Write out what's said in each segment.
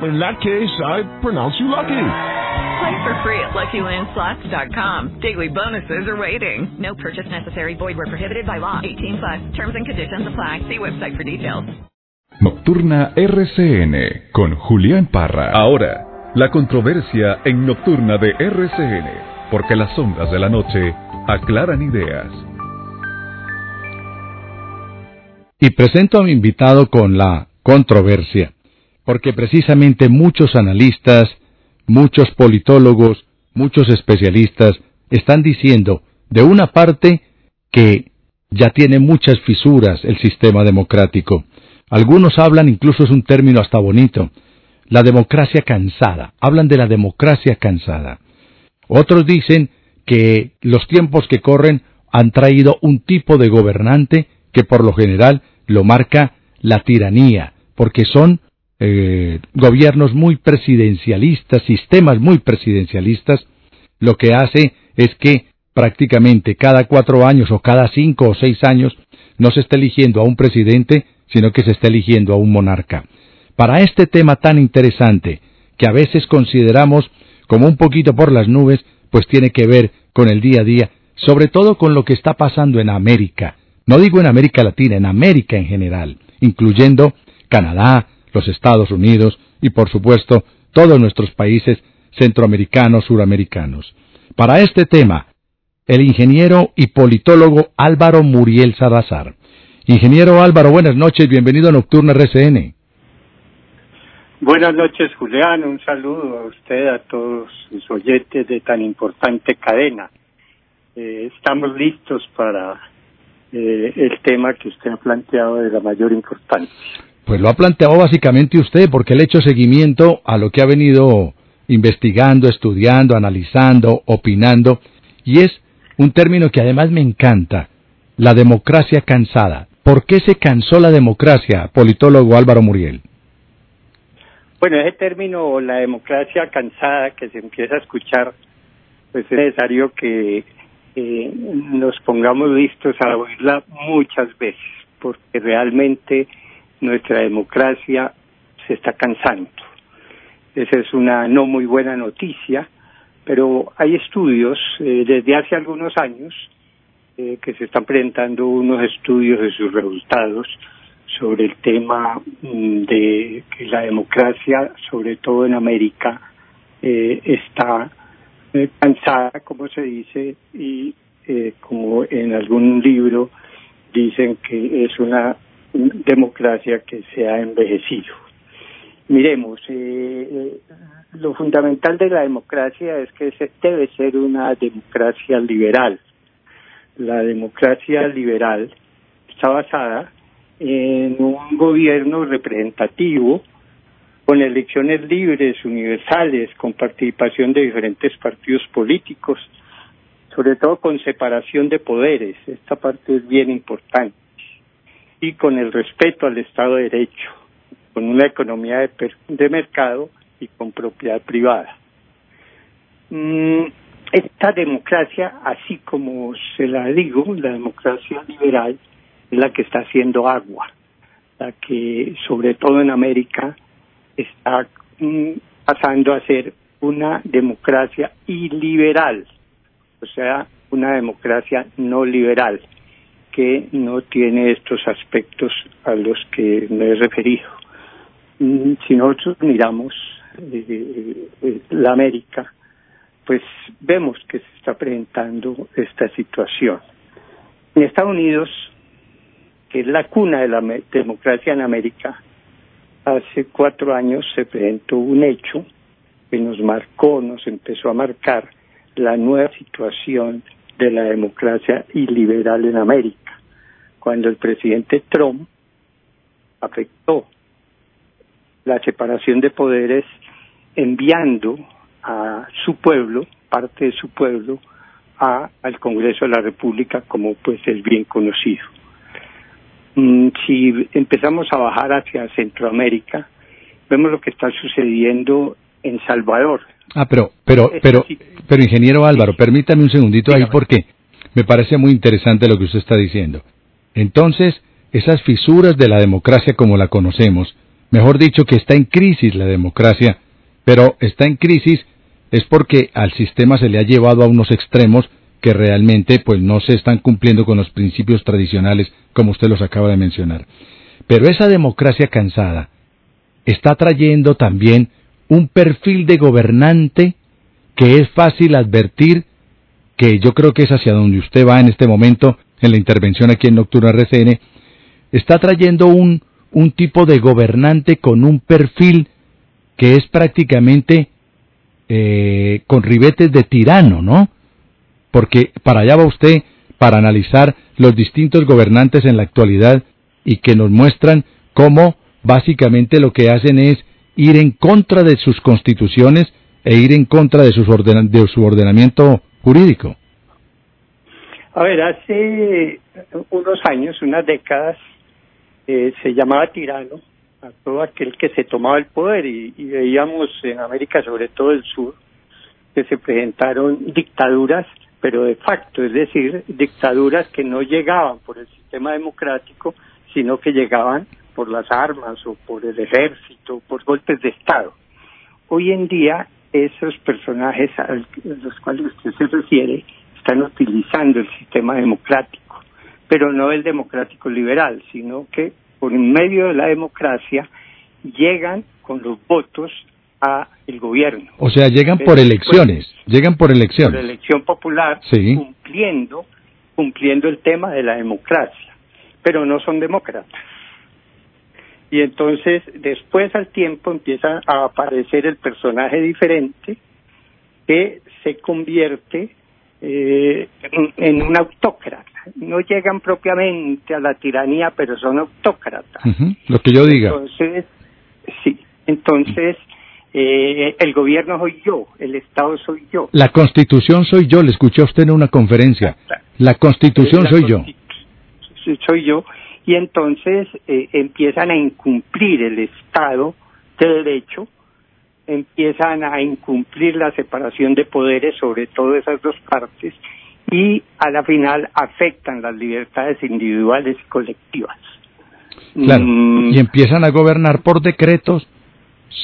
In that case, I pronounce you lucky. Play for free at LuckyLandSlots.com. Daily bonuses are waiting. No purchase necessary. Void where prohibited by law. 18 plus. Terms and conditions apply. See website for details. Nocturna RCN con Julián Parra. Ahora, la controversia en Nocturna de RCN, porque las ondas de la noche aclaran ideas. Y presento a mi invitado con la controversia, porque precisamente muchos analistas, muchos politólogos, muchos especialistas están diciendo, de una parte, que ya tiene muchas fisuras el sistema democrático. Algunos hablan, incluso es un término hasta bonito, la democracia cansada. Hablan de la democracia cansada. Otros dicen que los tiempos que corren han traído un tipo de gobernante que por lo general lo marca la tiranía, porque son eh, gobiernos muy presidencialistas, sistemas muy presidencialistas, lo que hace es que prácticamente cada cuatro años o cada cinco o seis años no se está eligiendo a un presidente, sino que se está eligiendo a un monarca. Para este tema tan interesante, que a veces consideramos como un poquito por las nubes, pues tiene que ver con el día a día, sobre todo con lo que está pasando en América. No digo en América Latina, en América en general, incluyendo Canadá, los Estados Unidos y por supuesto todos nuestros países centroamericanos, suramericanos. Para este tema, el ingeniero y politólogo Álvaro Muriel Salazar. Ingeniero Álvaro, buenas noches, bienvenido a Nocturna RCN. Buenas noches, Julián. Un saludo a usted, a todos los oyentes de tan importante cadena. Eh, estamos listos para eh, el tema que usted ha planteado de la mayor importancia. Pues lo ha planteado básicamente usted, porque le ha hecho seguimiento a lo que ha venido investigando, estudiando, analizando, opinando, y es un término que además me encanta, la democracia cansada. ¿Por qué se cansó la democracia, politólogo Álvaro Muriel? Bueno, ese término, la democracia cansada, que se empieza a escuchar, pues es necesario que nos pongamos listos a oírla muchas veces, porque realmente nuestra democracia se está cansando. Esa es una no muy buena noticia, pero hay estudios eh, desde hace algunos años eh, que se están presentando unos estudios de sus resultados sobre el tema mm, de que la democracia, sobre todo en América, eh, está cansada, como se dice, y como en algún libro dicen que es una democracia que se ha envejecido. Miremos, eh, lo fundamental de la democracia es que se debe ser una democracia liberal. La democracia liberal está basada en un gobierno representativo con elecciones libres, universales, con participación de diferentes partidos políticos, sobre todo con separación de poderes. Esta parte es bien importante. Y con el respeto al Estado de Derecho, con una economía de, de mercado y con propiedad privada. Mm, esta democracia, así como se la digo, la democracia liberal, es la que está haciendo agua, la que sobre todo en América está mm, pasando a ser una democracia iliberal, o sea, una democracia no liberal, que no tiene estos aspectos a los que me he referido. Mm, si nosotros miramos eh, eh, la América, pues vemos que se está presentando esta situación. En Estados Unidos, que es la cuna de la democracia en América, hace cuatro años se presentó un hecho que nos marcó, nos empezó a marcar la nueva situación de la democracia iliberal en América, cuando el presidente Trump afectó la separación de poderes enviando a su pueblo, parte de su pueblo, al Congreso de la República, como pues es bien conocido. Mm, si empezamos a bajar hacia Centroamérica, vemos lo que está sucediendo en Salvador. Ah, pero, pero, pero, pero ingeniero Álvaro, permítame un segundito ahí porque me parece muy interesante lo que usted está diciendo. Entonces, esas fisuras de la democracia como la conocemos, mejor dicho que está en crisis la democracia, pero está en crisis es porque al sistema se le ha llevado a unos extremos que realmente pues no se están cumpliendo con los principios tradicionales como usted los acaba de mencionar. Pero esa democracia cansada está trayendo también un perfil de gobernante que es fácil advertir que yo creo que es hacia donde usted va en este momento en la intervención aquí en Nocturna RCN, está trayendo un, un tipo de gobernante con un perfil que es prácticamente eh, con ribetes de tirano, ¿no? Porque para allá va usted para analizar los distintos gobernantes en la actualidad y que nos muestran cómo básicamente lo que hacen es ir en contra de sus constituciones e ir en contra de, sus de su ordenamiento jurídico. A ver, hace unos años, unas décadas, eh, se llamaba tirano a todo aquel que se tomaba el poder y, veíamos en América, sobre todo el sur, que se presentaron dictaduras, pero de facto, es decir, dictaduras que no llegaban por el sistema democrático, sino que llegaban por las armas o por el ejército, por golpes de Estado. Hoy en día, esos personajes a los cuales usted se refiere están utilizando el sistema democrático, pero no el democrático liberal, sino que por medio de la democracia llegan con los votos a el gobierno. O sea, llegan por elecciones, llegan por elecciones. Por elección popular, cumpliendo, cumpliendo el tema de la democracia, pero no son demócratas. Y entonces, después al tiempo empieza a aparecer el personaje diferente que se convierte eh, en un autócrata. No llegan propiamente a la tiranía, pero son autócratas. Lo que yo diga. Entonces, sí, entonces eh, el gobierno soy yo, el Estado soy yo. La constitución soy yo, le escuché a usted en una conferencia. La constitución soy yo. Soy yo. Y entonces eh, empiezan a incumplir el Estado de Derecho empiezan a incumplir la separación de poderes, sobre todo esas dos partes, y a la final afectan las libertades individuales y colectivas. Claro, mm. y empiezan a gobernar por decretos,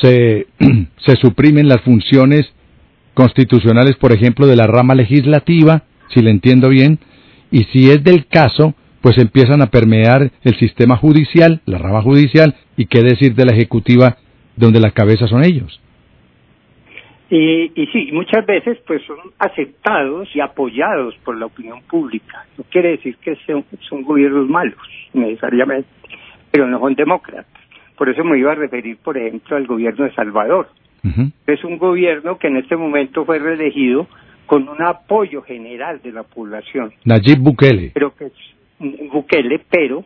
se, se suprimen las funciones constitucionales, por ejemplo, de la rama legislativa, si le entiendo bien, y si es del caso, pues empiezan a permear el sistema judicial, la rama judicial, y qué decir de la ejecutiva, donde la cabeza son ellos. Y, y sí, muchas veces pues son aceptados y apoyados por la opinión pública. No quiere decir que sean, son gobiernos malos, necesariamente, pero no son demócratas. Por eso me iba a referir, por ejemplo, al gobierno de Salvador. Es un gobierno que en este momento fue reelegido con un apoyo general de la población. Nayib Bukele. Pero que Bukele, pero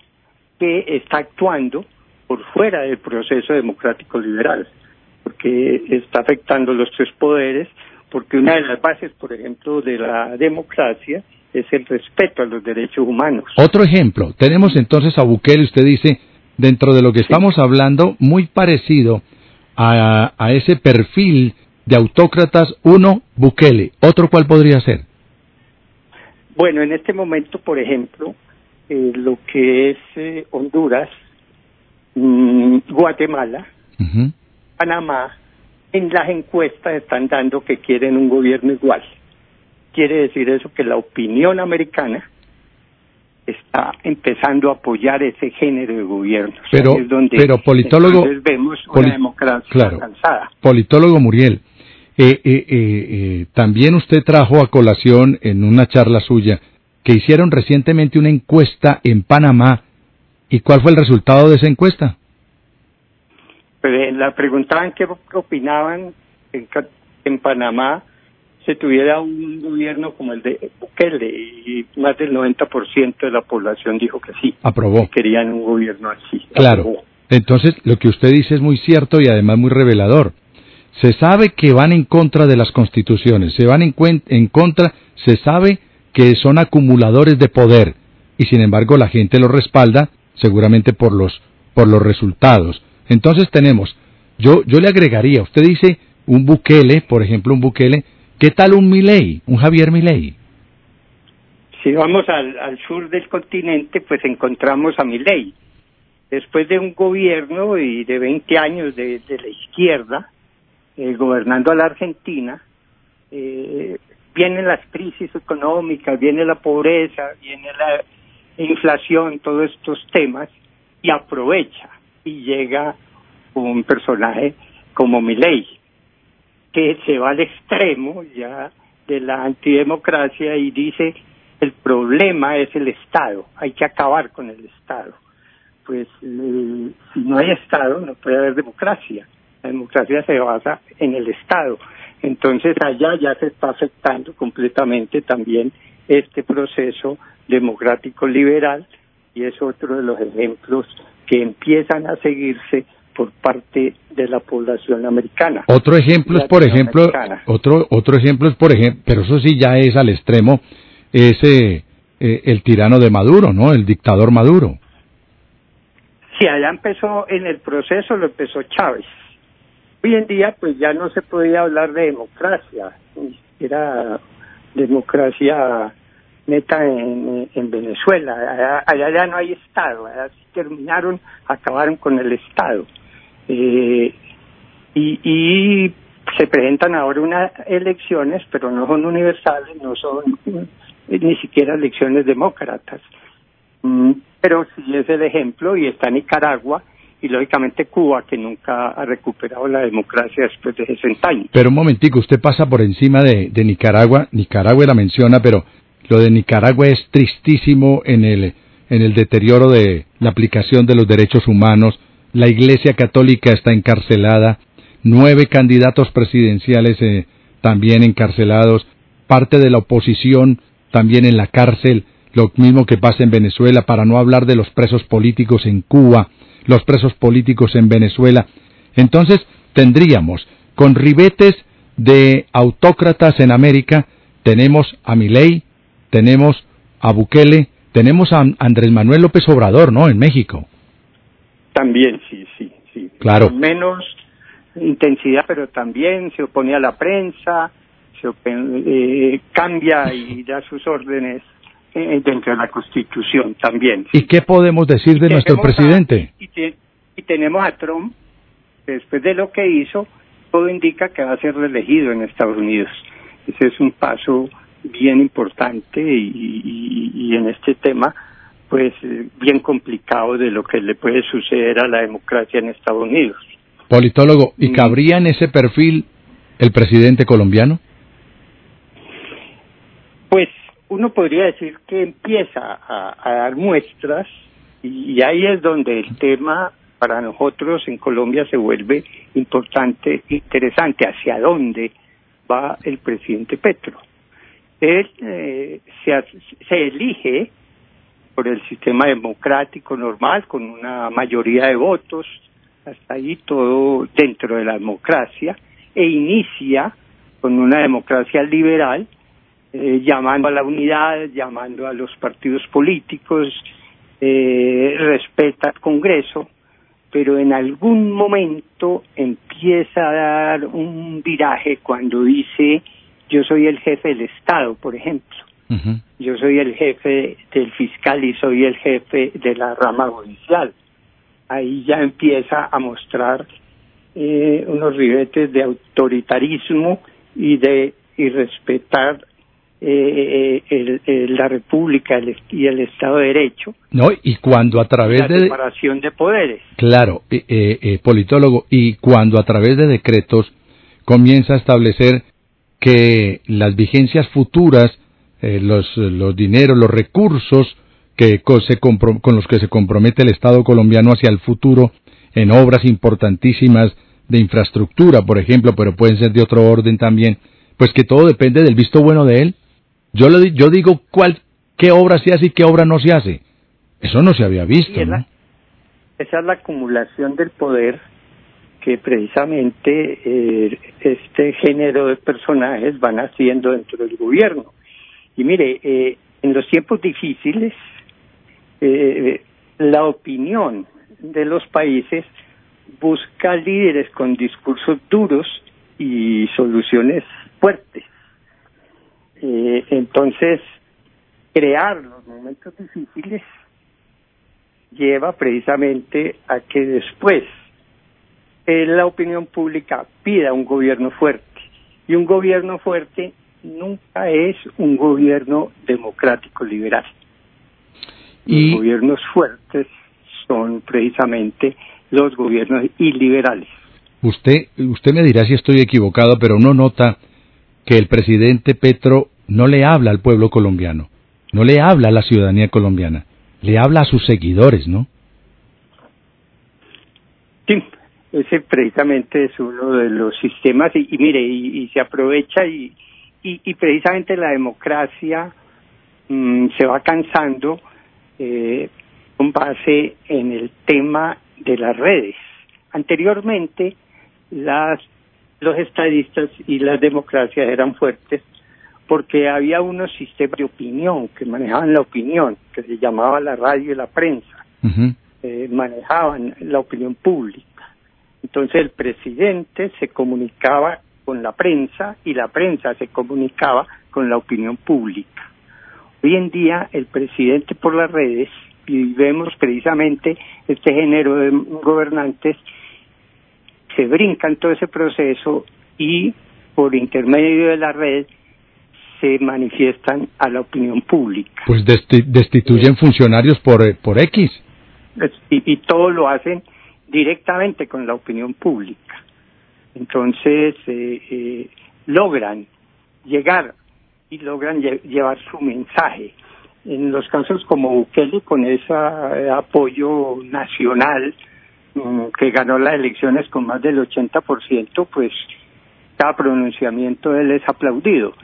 que está actuando por fuera del proceso democrático liberal porque está afectando los tres poderes, porque una de las bases, por ejemplo, de la democracia es el respeto a los derechos humanos. Otro ejemplo, tenemos entonces a Bukele, usted dice, dentro de lo que estamos hablando, muy parecido a, a, ese perfil de autócratas, uno, Bukele, otro, ¿cuál podría ser? Bueno, en este momento, por ejemplo, eh, lo que es eh, Honduras, mmm, Guatemala, Panamá, en las encuestas están dando que quieren un gobierno igual. Quiere decir eso que la opinión americana está empezando a apoyar ese género de gobierno. Pero, pero politólogo, vemos una democracia cansada. Politólogo Muriel, eh, eh, eh, también usted trajo a colación en una charla suya que hicieron recientemente una encuesta en Panamá. ¿Y cuál fue el resultado de esa encuesta? Pues, la preguntaban qué opinaban en, en Panamá se tuviera un gobierno como el de Bukele y más del 90% de la población dijo que sí. Aprobó. querían un gobierno así. Claro. Entonces, lo que usted dice es muy cierto y además muy revelador. Se sabe que van en contra de las constituciones, se van en, en contra, se sabe que son acumuladores de poder y sin embargo la gente los respalda seguramente por los, por los resultados. Entonces tenemos, yo, yo le agregaría, usted dice un Bukele, por ejemplo, un Bukele, ¿qué tal un Milei, un Javier Milei? Si vamos al, al sur del continente, pues encontramos a Milei. Después de un gobierno y de 20 años de, la izquierda, eh, gobernando a la Argentina, eh, vienen las crisis económicas, viene la pobreza, viene la inflación, todos estos temas, y aprovecha y llega un personaje como Milei, que se va al extremo ya de la antidemocracia y dice el problema es el Estado, hay que acabar con el Estado. Pues eh, si no hay Estado no puede haber democracia. La democracia se basa en el Estado. Entonces allá ya se está afectando completamente también este proceso democrático liberal y es otro de los ejemplos que empiezan a seguirse por parte de la población americana. Otro ejemplo es, por ejemplo, otro otro ejemplo es, por ejemplo, pero eso sí ya es al extremo, ese eh, el tirano de Maduro, ¿no? El dictador Maduro. Sí, allá empezó en el proceso, lo empezó Chávez. Hoy en día, pues ya no se podía hablar de democracia, era democracia neta en, en Venezuela. Allá, ya no hay Estado, allá terminaron, acabaron con el Estado. Eh, y, y se presentan ahora unas elecciones, pero no son universales, no son ni siquiera elecciones demócratas. Mm, pero sí es el ejemplo y está Nicaragua y lógicamente Cuba que nunca ha recuperado la democracia después de 60 años. Pero un momentico, usted pasa por encima de, Nicaragua, Nicaragua la menciona, pero lo de Nicaragua es tristísimo en el, en el deterioro de la aplicación de los derechos humanos, la Iglesia Católica está encarcelada, nueve candidatos presidenciales eh, también encarcelados, parte de la oposición también en la cárcel, lo mismo que pasa en Venezuela, para no hablar de los presos políticos en Cuba, los presos políticos en Venezuela. Entonces tendríamos, con ribetes de autócratas en América, tenemos a Milei, tenemos a Bukele, tenemos a Andrés Manuel López Obrador, ¿no? En México. También, sí, sí, sí. Claro. menos intensidad, pero también se opone a la prensa, se eh, cambia y da sus órdenes eh, dentro de la Constitución también. ¿Y qué podemos decir de nuestro presidente? y, y tenemos a Trump, después de lo que hizo, todo indica que va a ser reelegido en Estados Unidos. Ese es un paso bien importante y, y, en este tema pues bien complicado de lo que le puede suceder a la democracia en Estados Unidos. Politólogo, ¿y mm. cabría en ese perfil el presidente colombiano? Pues uno podría decir que empieza a, dar muestras y ahí es donde el tema para nosotros en Colombia se vuelve importante, interesante, hacia dónde va el presidente Petro. Él eh, se, se elige por el sistema democrático normal, con una mayoría de votos, hasta ahí todo dentro de la democracia, e inicia con una democracia liberal, eh, llamando a la unidad, llamando a los partidos políticos, eh, respeta al Congreso, pero en algún momento empieza a dar un viraje cuando dice yo soy el jefe del Estado, por ejemplo. Yo soy el jefe del fiscal y soy el jefe de la rama judicial. Ahí ya empieza a mostrar eh, unos ribetes de autoritarismo y de respetar eh, el, la República y el Estado de Derecho. No, y cuando a través de... separación de poderes. Claro, eh, eh, politólogo, y cuando a través de decretos comienza a establecer que las vigencias futuras, eh, los, los dineros, los recursos que se con los que se compromete el Estado colombiano hacia el futuro en obras importantísimas de infraestructura, por ejemplo, pero pueden ser de otro orden también, pues que todo depende del visto bueno de él. Yo, lo, yo digo cuál, qué obra se hace y qué obra no se hace. Eso no se había visto. esa es la acumulación del poder que precisamente eh, este género de personajes van haciendo dentro del gobierno. Y mire, eh, en los tiempos difíciles, eh, la opinión de los países busca líderes con discursos duros y soluciones fuertes. Eh, entonces, crear los momentos difíciles lleva precisamente a que después eh, la opinión pública pida un gobierno fuerte. Y un gobierno fuerte nunca es un gobierno democrático liberal. Los gobiernos fuertes son precisamente los gobiernos iliberales. Usted, usted me dirá si estoy equivocado, pero uno nota que el presidente Petro no le habla al pueblo colombiano, no le habla a la ciudadanía colombiana, le habla a sus seguidores, ¿no? Sí, ese precisamente es uno de los sistemas y, mire, y, se aprovecha y, y, precisamente la democracia mm, se va cansando eh, con base en el tema de las redes. Anteriormente, las, los estadistas y las democracias eran fuertes porque había unos sistemas de opinión que manejaban la opinión, que se llamaba la radio y la prensa, eh, manejaban la opinión pública. Entonces el presidente se comunicaba con la prensa y la prensa se comunicaba con la opinión pública. Hoy en día el presidente por las redes y vemos precisamente este género de gobernantes se brincan todo ese proceso y por intermedio de la red se manifiestan a la opinión pública. Pues destituyen funcionarios por, eh, por X. Y, y todo lo hacen directamente con la opinión pública. Entonces, eh, eh, logran llegar y logran llevar su mensaje en los casos como Bukele con ese eh, apoyo nacional que ganó las elecciones con más del 80%, pues cada pronunciamiento de él es aplaudido.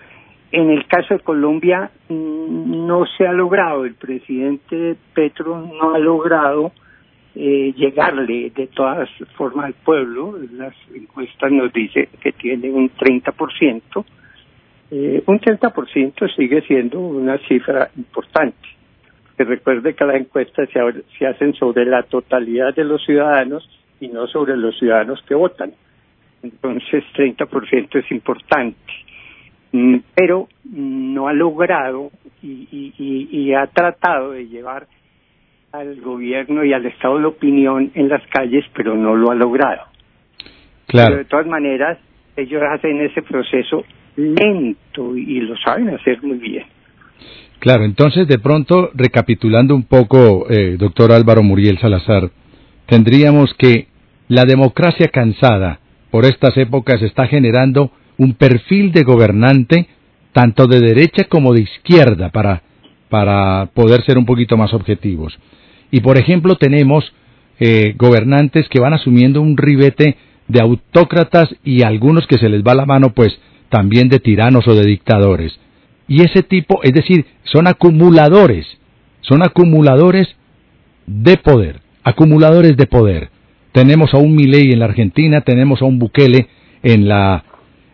En el caso de Colombia mm, no se ha logrado, el presidente Petro no ha logrado eh, llegarle de todas formas al pueblo, las encuestas nos dicen que tiene un 30%, eh, un 30% sigue siendo una cifra importante. Que recuerde que las encuestas se, se hacen sobre la totalidad de los ciudadanos y no sobre los ciudadanos que votan. Entonces, 30% es importante. Mm, pero no ha logrado y, y, y, ha tratado de llevar al gobierno y al estado de opinión en las calles, pero no lo ha logrado. Claro. Pero de todas maneras, ellos hacen ese proceso lento y lo saben hacer muy bien. Claro, entonces de pronto, recapitulando un poco, eh, doctor Álvaro Muriel Salazar, tendríamos que la democracia cansada por estas épocas está generando un perfil de gobernante tanto de derecha como de izquierda para, para poder ser un poquito más objetivos. Y por ejemplo tenemos eh, gobernantes que van asumiendo un ribete de autócratas y algunos que se les va la mano pues también de tiranos o de dictadores. Y ese tipo, es decir, son acumuladores, son acumuladores de poder, acumuladores de poder. Tenemos a un Milei en la Argentina, tenemos a un Bukele en la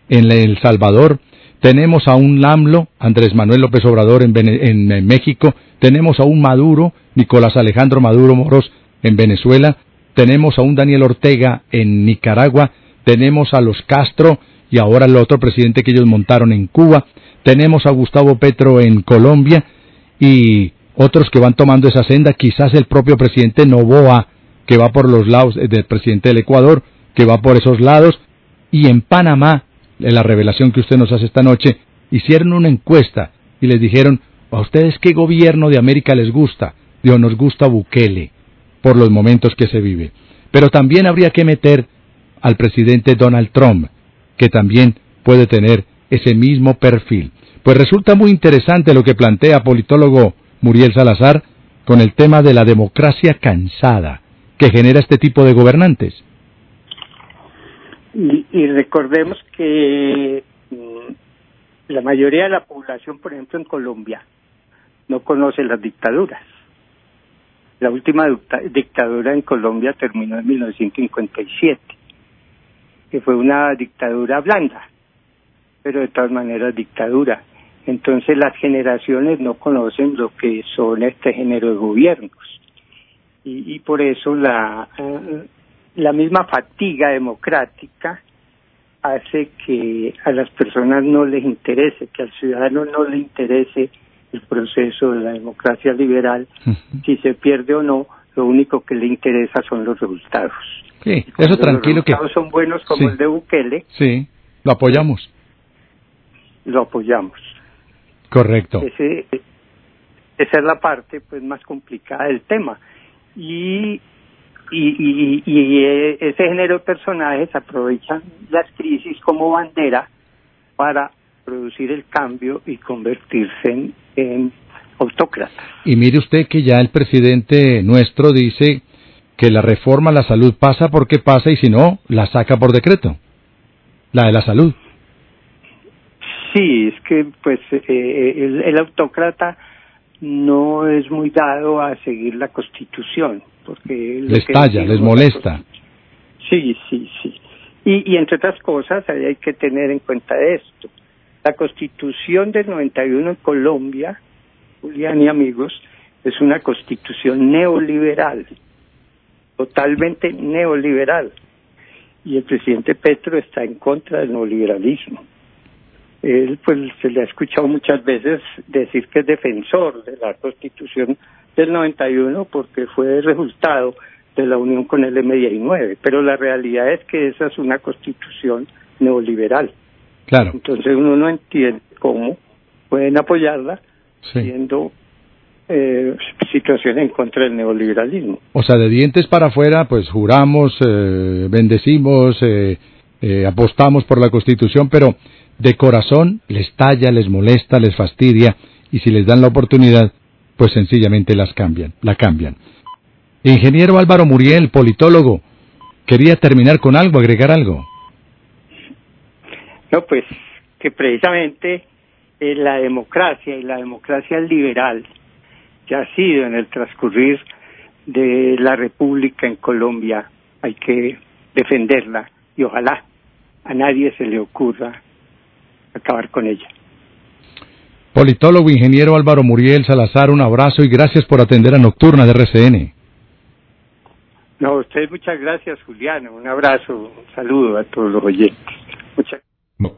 en El Salvador, tenemos a un Lamlo, Andrés Manuel López Obrador en, en México, tenemos a un Maduro, Nicolás Alejandro Maduro Moros en Venezuela, tenemos a un Daniel Ortega en Nicaragua, tenemos a los Castro y ahora el otro presidente que ellos montaron en Cuba. Tenemos a Gustavo Petro en Colombia y otros que van tomando esa senda, quizás el propio presidente Novoa, que va por los lados eh, del presidente del Ecuador, que va por esos lados, y en Panamá, en la revelación que usted nos hace esta noche, hicieron una encuesta y les dijeron, ¿a ustedes qué gobierno de América les gusta? Dios, nos gusta Bukele, por los momentos que se vive. Pero también habría que meter al presidente Donald Trump, que también puede tener ese mismo perfil. Pues resulta muy interesante lo que plantea politólogo Muriel Salazar con el tema de la democracia cansada que genera este tipo de gobernantes. Y, recordemos que mm, la mayoría de la población, por ejemplo, en Colombia, no conoce las dictaduras. La última dictadura en Colombia terminó en 1957 que fue una dictadura blanda, pero de todas maneras dictadura. Entonces las generaciones no conocen lo que son este género de gobiernos. y, y por eso la, la misma fatiga democrática hace que a las personas no les interese, que al ciudadano no le interese el proceso de la democracia liberal, si se pierde o no, lo único que le interesa son los resultados. Sí, eso tranquilo los que... resultados son buenos como Sí. el de Bukele, Sí, lo apoyamos. lo apoyamos. Correcto. Ese, esa es la parte pues más complicada del tema. Y, y, y, y ese género de personajes aprovechan las crisis como bandera para producir el cambio y convertirse en, en autócratas. Y mire usted que ya el presidente nuestro dice que la reforma a la salud pasa porque pasa y si no, la saca por decreto. La de la salud. Sí, es que pues eh, el, el autócrata no es muy dado a seguir la constitución, porque Les talla, les molesta. Sí, sí, sí. Y, y entre otras cosas, ahí hay que tener en cuenta esto. La constitución del 91 en Colombia, Julián y amigos, es una constitución neoliberal, totalmente neoliberal. Y el presidente Petro está en contra del neoliberalismo. Él, pues, se le ha escuchado muchas veces decir que es defensor de la constitución del 91 porque fue el resultado de la unión con el M19, pero la realidad es que esa es una constitución neoliberal. Claro. Entonces uno no entiende cómo pueden apoyarla Sí. siendo eh, en contra del neoliberalismo. O sea, de dientes para afuera, pues juramos, eh, bendecimos, eh, apostamos por la Constitución, pero de corazón les talla, les molesta, les fastidia, y si les dan la oportunidad, pues sencillamente las cambian, la cambian. Ingeniero Álvaro Muriel, politólogo, quería terminar con algo, agregar algo. No, pues que precisamente eh, la democracia y la democracia liberal que ha sido en el transcurrir de la República en Colombia, hay que defenderla y ojalá a nadie se le ocurra acabar con ella. Politólogo, ingeniero Álvaro Muriel Salazar, un abrazo y gracias por atender a Nocturna de RCN. No, a ustedes muchas gracias, Juliano. Un abrazo, un saludo a todos los oyentes. Muchas